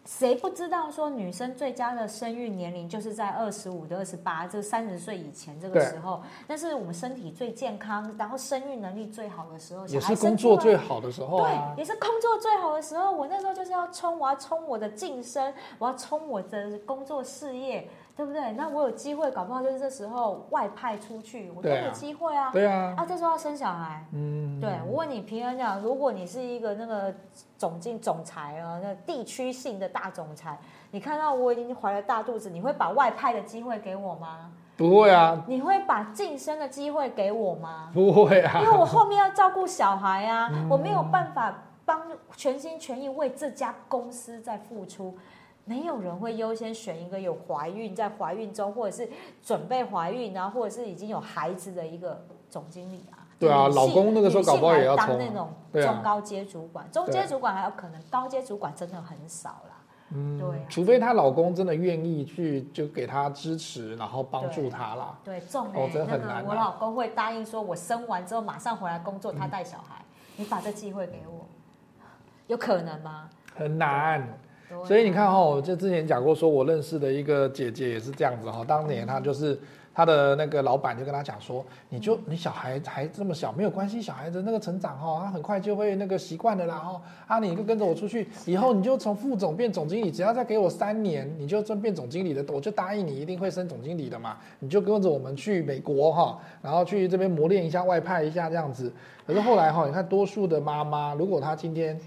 谁不知道说女生最佳的生育年龄就是在二十五到二十八，这三十岁以前这个时候，但是我们身体最健康，然后生育能力最好的时候，也是工作最好的时候，啊，对，也是工作最好的时候。我那时候就是要冲，我要冲我的晋升，我要冲我的工作事业。对不对？那我有机会，搞不好就是这时候外派出去，我都有机会啊。对啊。啊，这时候要生小孩。嗯。对，我问你，平安讲，如果你是一个那个总经总裁啊，那地区性的大总裁，你看到我已经怀了大肚子，你会把外派的机会给我吗？不会啊。你会把晋升的机会给我吗？不会啊。因为我后面要照顾小孩啊，嗯、我没有办法帮全心全意为这家公司在付出。没有人会优先选一个有怀孕，在怀孕中，或者是准备怀孕，然后或者是已经有孩子的一个总经理啊。对啊，老公那个时候搞不好也要当那种中高阶主管，中阶主管还有可能，高阶主管真的很少啦。嗯，对，除非她老公真的愿意去，就给她支持，然后帮助她啦。对，重哦，真的很难。我老公会答应说，我生完之后马上回来工作，他带小孩，你把这机会给我，有可能吗？很难。所以你看哈，我就之前讲过，说我认识的一个姐姐也是这样子哈。当年她就是她的那个老板就跟她讲说，你就你小孩还这么小，没有关系，小孩子那个成长哈，他很快就会那个习惯的啦哈。啊，你就跟着我出去，以后你就从副总变总经理，只要再给我三年，你就真变总经理的，我就答应你一定会升总经理的嘛。你就跟着我们去美国哈，然后去这边磨练一下，外派一下这样子。可是后来哈，你看多数的妈妈，如果她今天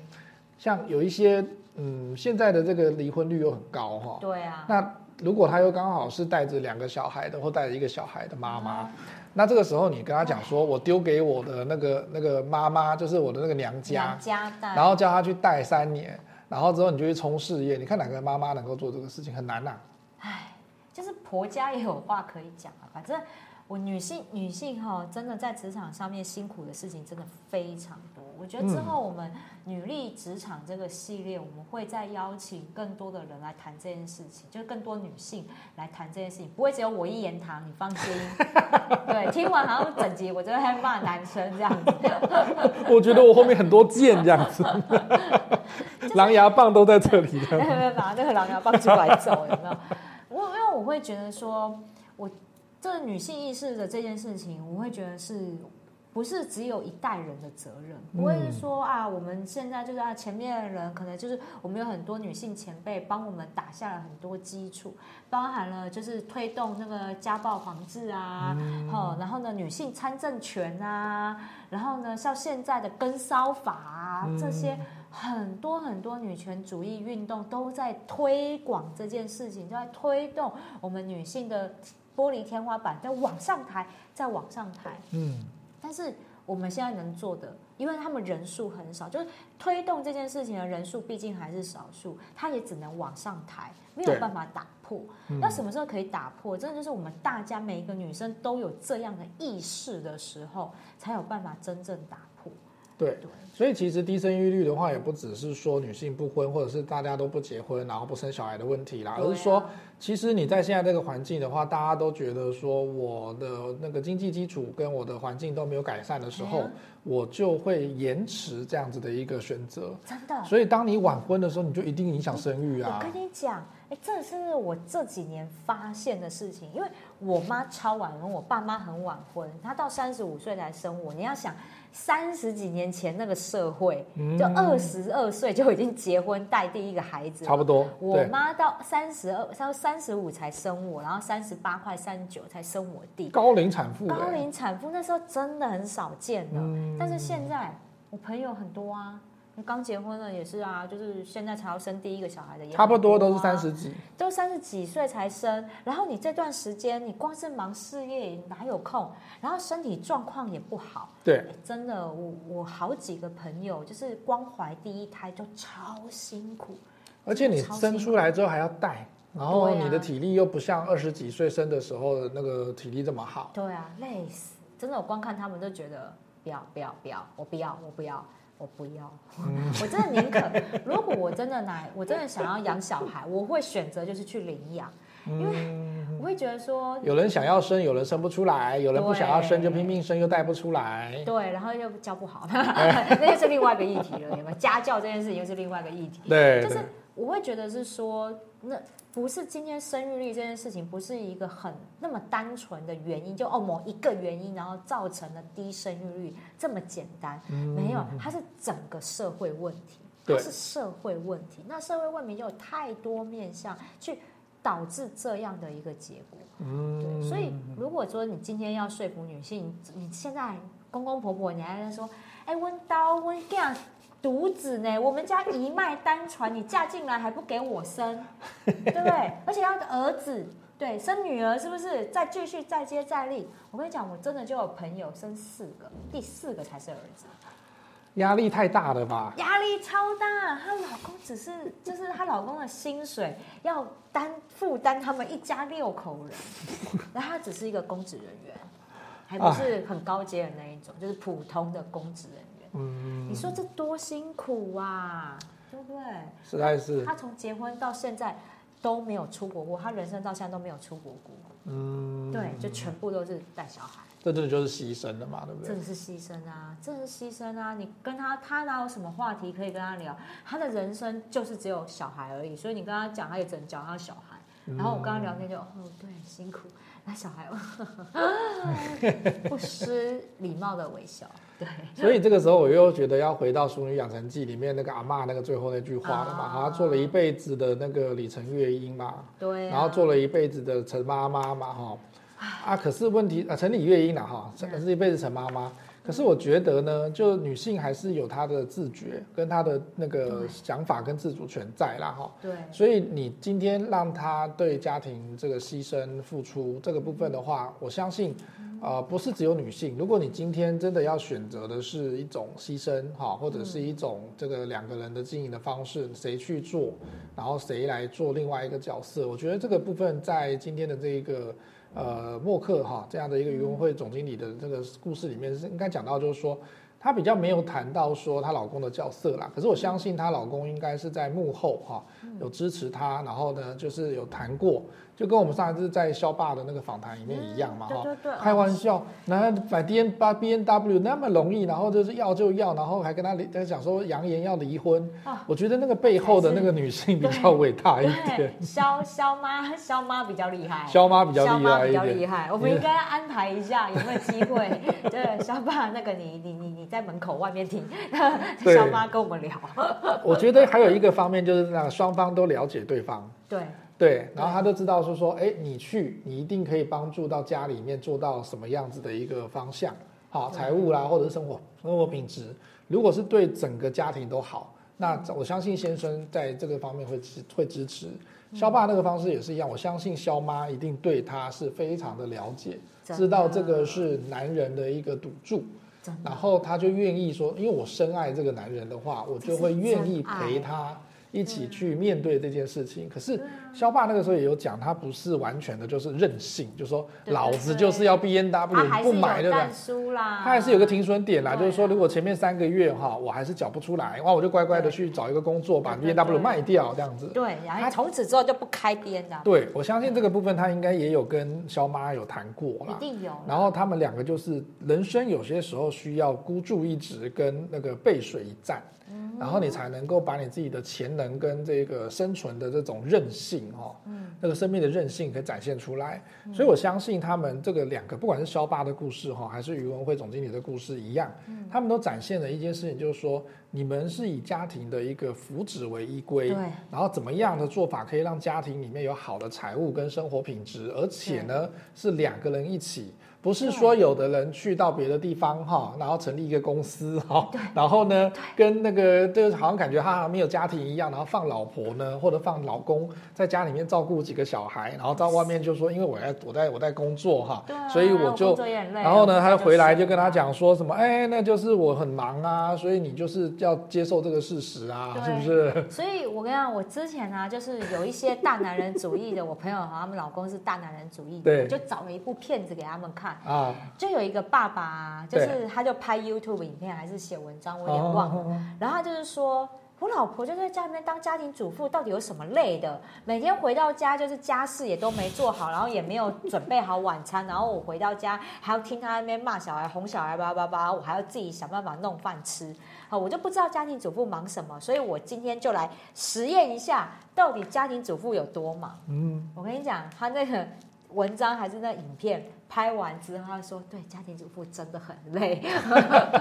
像有一些。嗯，现在的这个离婚率又很高哈。对啊。那如果他又刚好是带着两个小孩的，或带着一个小孩的妈妈，那这个时候你跟他讲说，我丢给我的那个那个妈妈，就是我的那个娘家，娘家带，然后叫他去带三年，然后之后你就去冲事业，你看哪个妈妈能够做这个事情？很难呐、啊。哎，就是婆家也有话可以讲啊，反正。我女性女性哈，真的在职场上面辛苦的事情真的非常多。我觉得之后我们女力职场这个系列，我们会再邀请更多的人来谈这件事情，就是更多女性来谈这件事情，不会只有我一言堂，你放心。对，听完好像整集我就会骂男生这样子。我觉得我后面很多剑这样子，狼牙棒都在这里。有没有把那个狼牙棒出来走？有没有？我因为我会觉得说，我。这女性意识的这件事情，我会觉得是不是只有一代人的责任？不会是说啊，我们现在就是啊，前面的人可能就是我们有很多女性前辈帮我们打下了很多基础，包含了就是推动那个家暴防治啊，好，然后呢，女性参政权啊，然后呢，像现在的跟骚法啊，这些很多很多女权主义运动都在推广这件事情，都在推动我们女性的。玻璃天花板，在往上抬，再往上抬。嗯，但是我们现在能做的，因为他们人数很少，就是推动这件事情的人数毕竟还是少数，他也只能往上抬，没有办法打破。那什么时候可以打破？真的就是我们大家每一个女生都有这样的意识的时候，才有办法真正打破。对，所以其实低生育率的话，也不只是说女性不婚，或者是大家都不结婚，然后不生小孩的问题啦，而是说，其实你在现在这个环境的话，大家都觉得说，我的那个经济基础跟我的环境都没有改善的时候，我就会延迟这样子的一个选择。真的。所以当你晚婚的时候，你就一定影响生育啊。我跟你讲，哎，这是我这几年发现的事情，因为我妈超晚婚，我爸妈很晚婚，她到三十五岁才生我。你要想。三十几年前那个社会，就二十二岁就已经结婚带第一个孩子，差不多。我妈到三十二，到三十五才生我，然后三十八快三十九才生我弟。高龄产妇，高龄产妇那时候真的很少见的，嗯、但是现在我朋友很多啊。刚结婚了也是啊，就是现在才要生第一个小孩的也、啊，差不多都是三十几，都三十几岁才生。然后你这段时间，你光是忙事业，哪有空？然后身体状况也不好。对，真的，我我好几个朋友，就是光怀第一胎就超辛苦，而且你生出来之后还要带，然后你的体力又不像二十几岁生的时候的那个体力这么好。对啊，累死！真的，我光看他们都觉得不要不要不要，我不要我不要。我不要，我真的宁可，如果我真的来，我真的想要养小孩，我会选择就是去领养，因为我会觉得说，有人想要生，有人生不出来，有人不想要生就拼命生又带不出来，对，然后又教不好，那又是另外一个议题了，有没有？家教这件事情又是另外一个议题，对，就是我会觉得是说那。不是今天生育率这件事情不是一个很那么单纯的原因，就哦某一个原因，然后造成了低生育率这么简单，没有，它是整个社会问题，它是社会问题。那社会问题就有太多面向去导致这样的一个结果。嗯，对，所以如果说你今天要说服女性，你现在公公婆婆你还在说，哎，温刀温干。独子呢？我们家一脉单传，你嫁进来还不给我生，对不对？而且要个儿子，对，生女儿是不是？再继续再接再厉。我跟你讲，我真的就有朋友生四个，第四个才是儿子，压力太大了吧？压力超大，她老公只是就是她老公的薪水要担负担他们一家六口人，然后他只是一个公职人员，还不是很高阶的那一种，就是普通的公职人员。嗯，你说这多辛苦啊，对不对？实在是。他从结婚到现在都没有出国过，他人生到现在都没有出国过。嗯，对，就全部都是带小孩。这真的就是牺牲了嘛，对不对？真的是牺牲啊，真的是牺牲啊！你跟他，他哪有什么话题可以跟他聊？他的人生就是只有小孩而已，所以你跟他讲，他也只能讲他小孩。然后我跟他聊天就，哦，对，辛苦。那小孩 不失礼貌的微笑。对，所以这个时候我又觉得要回到《淑女养成记》里面那个阿妈那个最后那句话了嘛，她做了一辈子的那个李晨月英嘛，对，然后做了一辈子的陈妈妈嘛，哈，啊，可是问题啊，陈李月英了哈，真的是一辈子陈妈妈。可是我觉得呢，就女性还是有她的自觉跟她的那个想法跟自主权在啦，哈。对。所以你今天让她对家庭这个牺牲付出这个部分的话，我相信，呃，不是只有女性。如果你今天真的要选择的是一种牺牲，哈，或者是一种这个两个人的经营的方式，谁去做，然后谁来做另外一个角色，我觉得这个部分在今天的这一个。呃，默克哈这样的一个渔工会总经理的这个故事里面是应该讲到，就是说她比较没有谈到说她老公的角色啦。可是我相信她老公应该是在幕后哈有支持她，然后呢就是有谈过。就跟我们上一次在肖爸的那个访谈里面一样嘛，哈、嗯，对对对，开玩笑，那买 D N 八 B N W 那么容易，然后就是要就要，然后还跟他在讲说扬言要离婚，啊，我觉得那个背后的那个女性比较伟大一点。肖肖妈，肖妈比较厉害，肖妈比较厉害，比较厉害。我们应该安排一下，有没有机会？对，萧爸那个你你你你在门口外面听，肖妈跟我们聊。我觉得还有一个方面就是让双方都了解对方。对。对，然后他就知道是说，哎，你去，你一定可以帮助到家里面做到什么样子的一个方向，好，财务啦，或者是生活生活品质，如果是对整个家庭都好，那我相信先生在这个方面会支会支持。肖爸那个方式也是一样，我相信肖妈一定对他是非常的了解，知道这个是男人的一个赌注，然后他就愿意说，因为我深爱这个男人的话，我就会愿意陪他。一起去面对这件事情，可是肖爸那个时候也有讲，他不是完全的就是任性，就说老子就是要 B N W 不买对不对，他还是有个停损点啦，就是说如果前面三个月哈我还是缴不出来，哇，我就乖乖的去找一个工作把 B N W 卖掉这样子。对，然后从此之后就不开 B N W。对，我相信这个部分他应该也有跟肖妈有谈过啦，一定有。然后他们两个就是人生有些时候需要孤注一掷跟那个背水一战。然后你才能够把你自己的潜能跟这个生存的这种韧性哦，嗯，那个生命的韧性可以展现出来。所以我相信他们这个两个，不管是肖巴的故事哈，还是余文辉总经理的故事一样，他们都展现了一件事情，就是说。你们是以家庭的一个福祉为依归，对，然后怎么样的做法可以让家庭里面有好的财务跟生活品质，而且呢是两个人一起。不是说有的人去到别的地方哈，然后成立一个公司哈，然后呢跟那个就是好像感觉他没有家庭一样，然后放老婆呢或者放老公在家里面照顾几个小孩，然后到外面就说因为我在我在我在工作哈，所以我就然后呢他回来就跟他讲说什么哎那就是我很忙啊，所以你就是要接受这个事实啊，是不是？所以我跟你讲，我之前呢就是有一些大男人主义的，我朋友和他们老公是大男人主义，对，就找了一部片子给他们看。啊，就有一个爸爸，啊，就是他就拍 YouTube 影片还是写文章，我有点忘了。然后他就是说，我老婆就在家里面当家庭主妇，到底有什么累的？每天回到家就是家事也都没做好，然后也没有准备好晚餐，然后我回到家还要听他那边骂小孩、哄小孩，叭叭叭，我还要自己想办法弄饭吃。好，我就不知道家庭主妇忙什么，所以我今天就来实验一下，到底家庭主妇有多忙。嗯，我跟你讲，他那个文章还是那影片。拍完之后，他说：“对，家庭主妇真的很累。”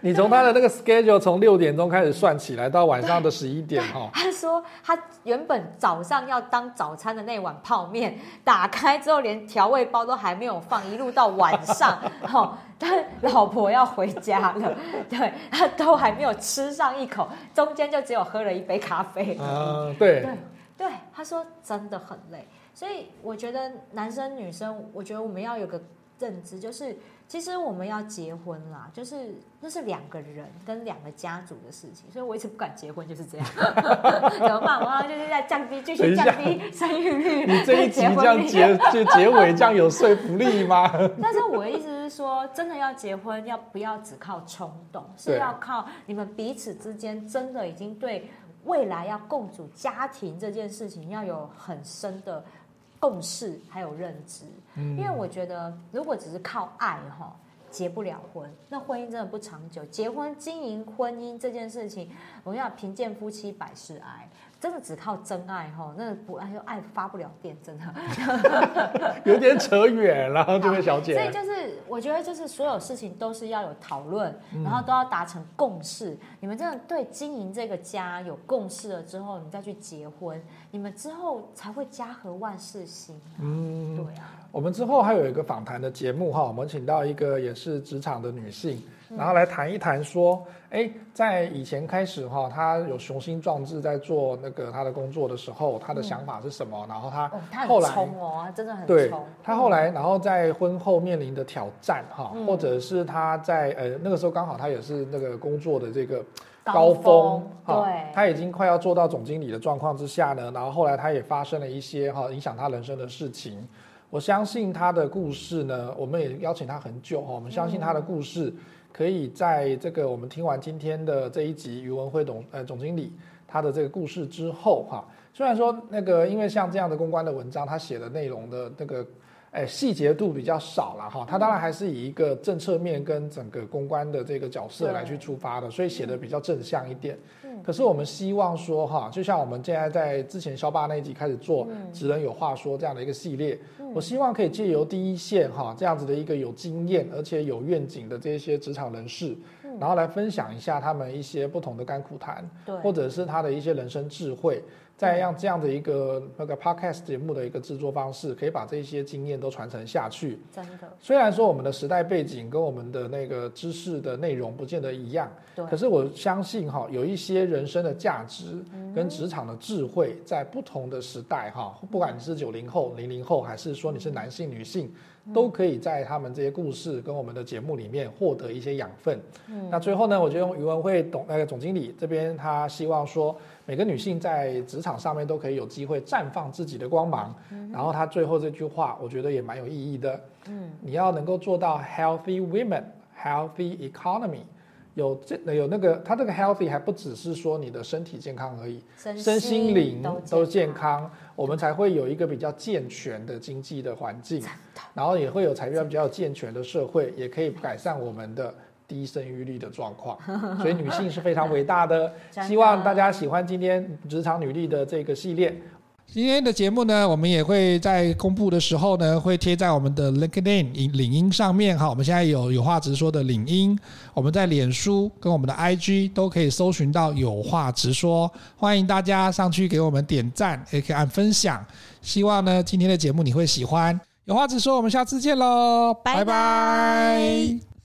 你从他的那个 schedule 从六点钟开始算起来，到晚上的十一点哈。他说他原本早上要当早餐的那碗泡面，打开之后连调味包都还没有放，一路到晚上，哈，但老婆要回家了，对，他都还没有吃上一口，中间就只有喝了一杯咖啡。嗯，对对对，他说真的很累。所以我觉得男生女生，我觉得我们要有个认知，就是其实我们要结婚啦，就是那是两个人跟两个家族的事情。所以我一直不敢结婚，就是这样。怎么办？我就是在降低，继续降低生育率。你这一集这样结就结尾，这样有说服力吗？但是我的意思是说，真的要结婚，要不要只靠冲动？是要靠你们彼此之间真的已经对未来要共组家庭这件事情要有很深的。共识还有认知，因为我觉得如果只是靠爱哈，结不了婚，那婚姻真的不长久。结婚经营婚姻这件事情，我们要贫贱夫妻百事哀。真的只靠真爱哈，那不爱又爱发不了电，真的 有点扯远了，这位小姐。所以就是我觉得，就是所有事情都是要有讨论，然后都要达成共识。嗯、你们真的对经营这个家有共识了之后，你再去结婚，你们之后才会家和万事兴。嗯，对啊。我们之后还有一个访谈的节目哈，我们请到一个也是职场的女性。然后来谈一谈，说，哎，在以前开始哈，他有雄心壮志在做那个他的工作的时候，他的想法是什么？然后他后来，哦，他真的很对，他后来，然后在婚后面临的挑战哈，或者是他在呃那个时候刚好他也是那个工作的这个高峰，对，他已经快要做到总经理的状况之下呢，然后后来他也发生了一些哈影响他人生的事情。我相信他的故事呢，我们也邀请他很久哈，我们相信他的故事。可以在这个我们听完今天的这一集于文辉总呃总经理他的这个故事之后哈，虽然说那个因为像这样的公关的文章，他写的内容的那个哎细节度比较少了哈，他当然还是以一个政策面跟整个公关的这个角色来去出发的，所以写的比较正向一点。可是我们希望说哈，就像我们现在在之前肖爸那一集开始做“职能有话说”这样的一个系列，我希望可以借由第一线哈这样子的一个有经验而且有愿景的这些职场人士，然后来分享一下他们一些不同的甘苦谈，或者是他的一些人生智慧。再让这样的一个那个 podcast 节目的一个制作方式，可以把这些经验都传承下去。真的，虽然说我们的时代背景跟我们的那个知识的内容不见得一样，对，可是我相信哈，有一些人生的价值跟职场的智慧，在不同的时代哈，不管你是九零后、零零后，还是说你是男性、女性。都可以在他们这些故事跟我们的节目里面获得一些养分。嗯，那最后呢，我就用余文慧董那个总经理这边，他希望说每个女性在职场上面都可以有机会绽放自己的光芒。嗯，然后她最后这句话，我觉得也蛮有意义的。嗯，你要能够做到 healthy women, healthy economy。有这有那个，她这个 healthy 还不只是说你的身体健康而已，身心灵都健康，我们才会有一个比较健全的经济的环境，然后也会有才比较比较健全的社会，也可以改善我们的低生育率的状况。所以女性是非常伟大 的，希望大家喜欢今天职场女力的这个系列。今天的节目呢，我们也会在公布的时候呢，会贴在我们的 LinkedIn 领英上面哈。我们现在有有话直说的领英，我们在脸书跟我们的 IG 都可以搜寻到有话直说，欢迎大家上去给我们点赞，也可以按分享。希望呢，今天的节目你会喜欢。有话直说，我们下次见喽，拜拜。拜拜。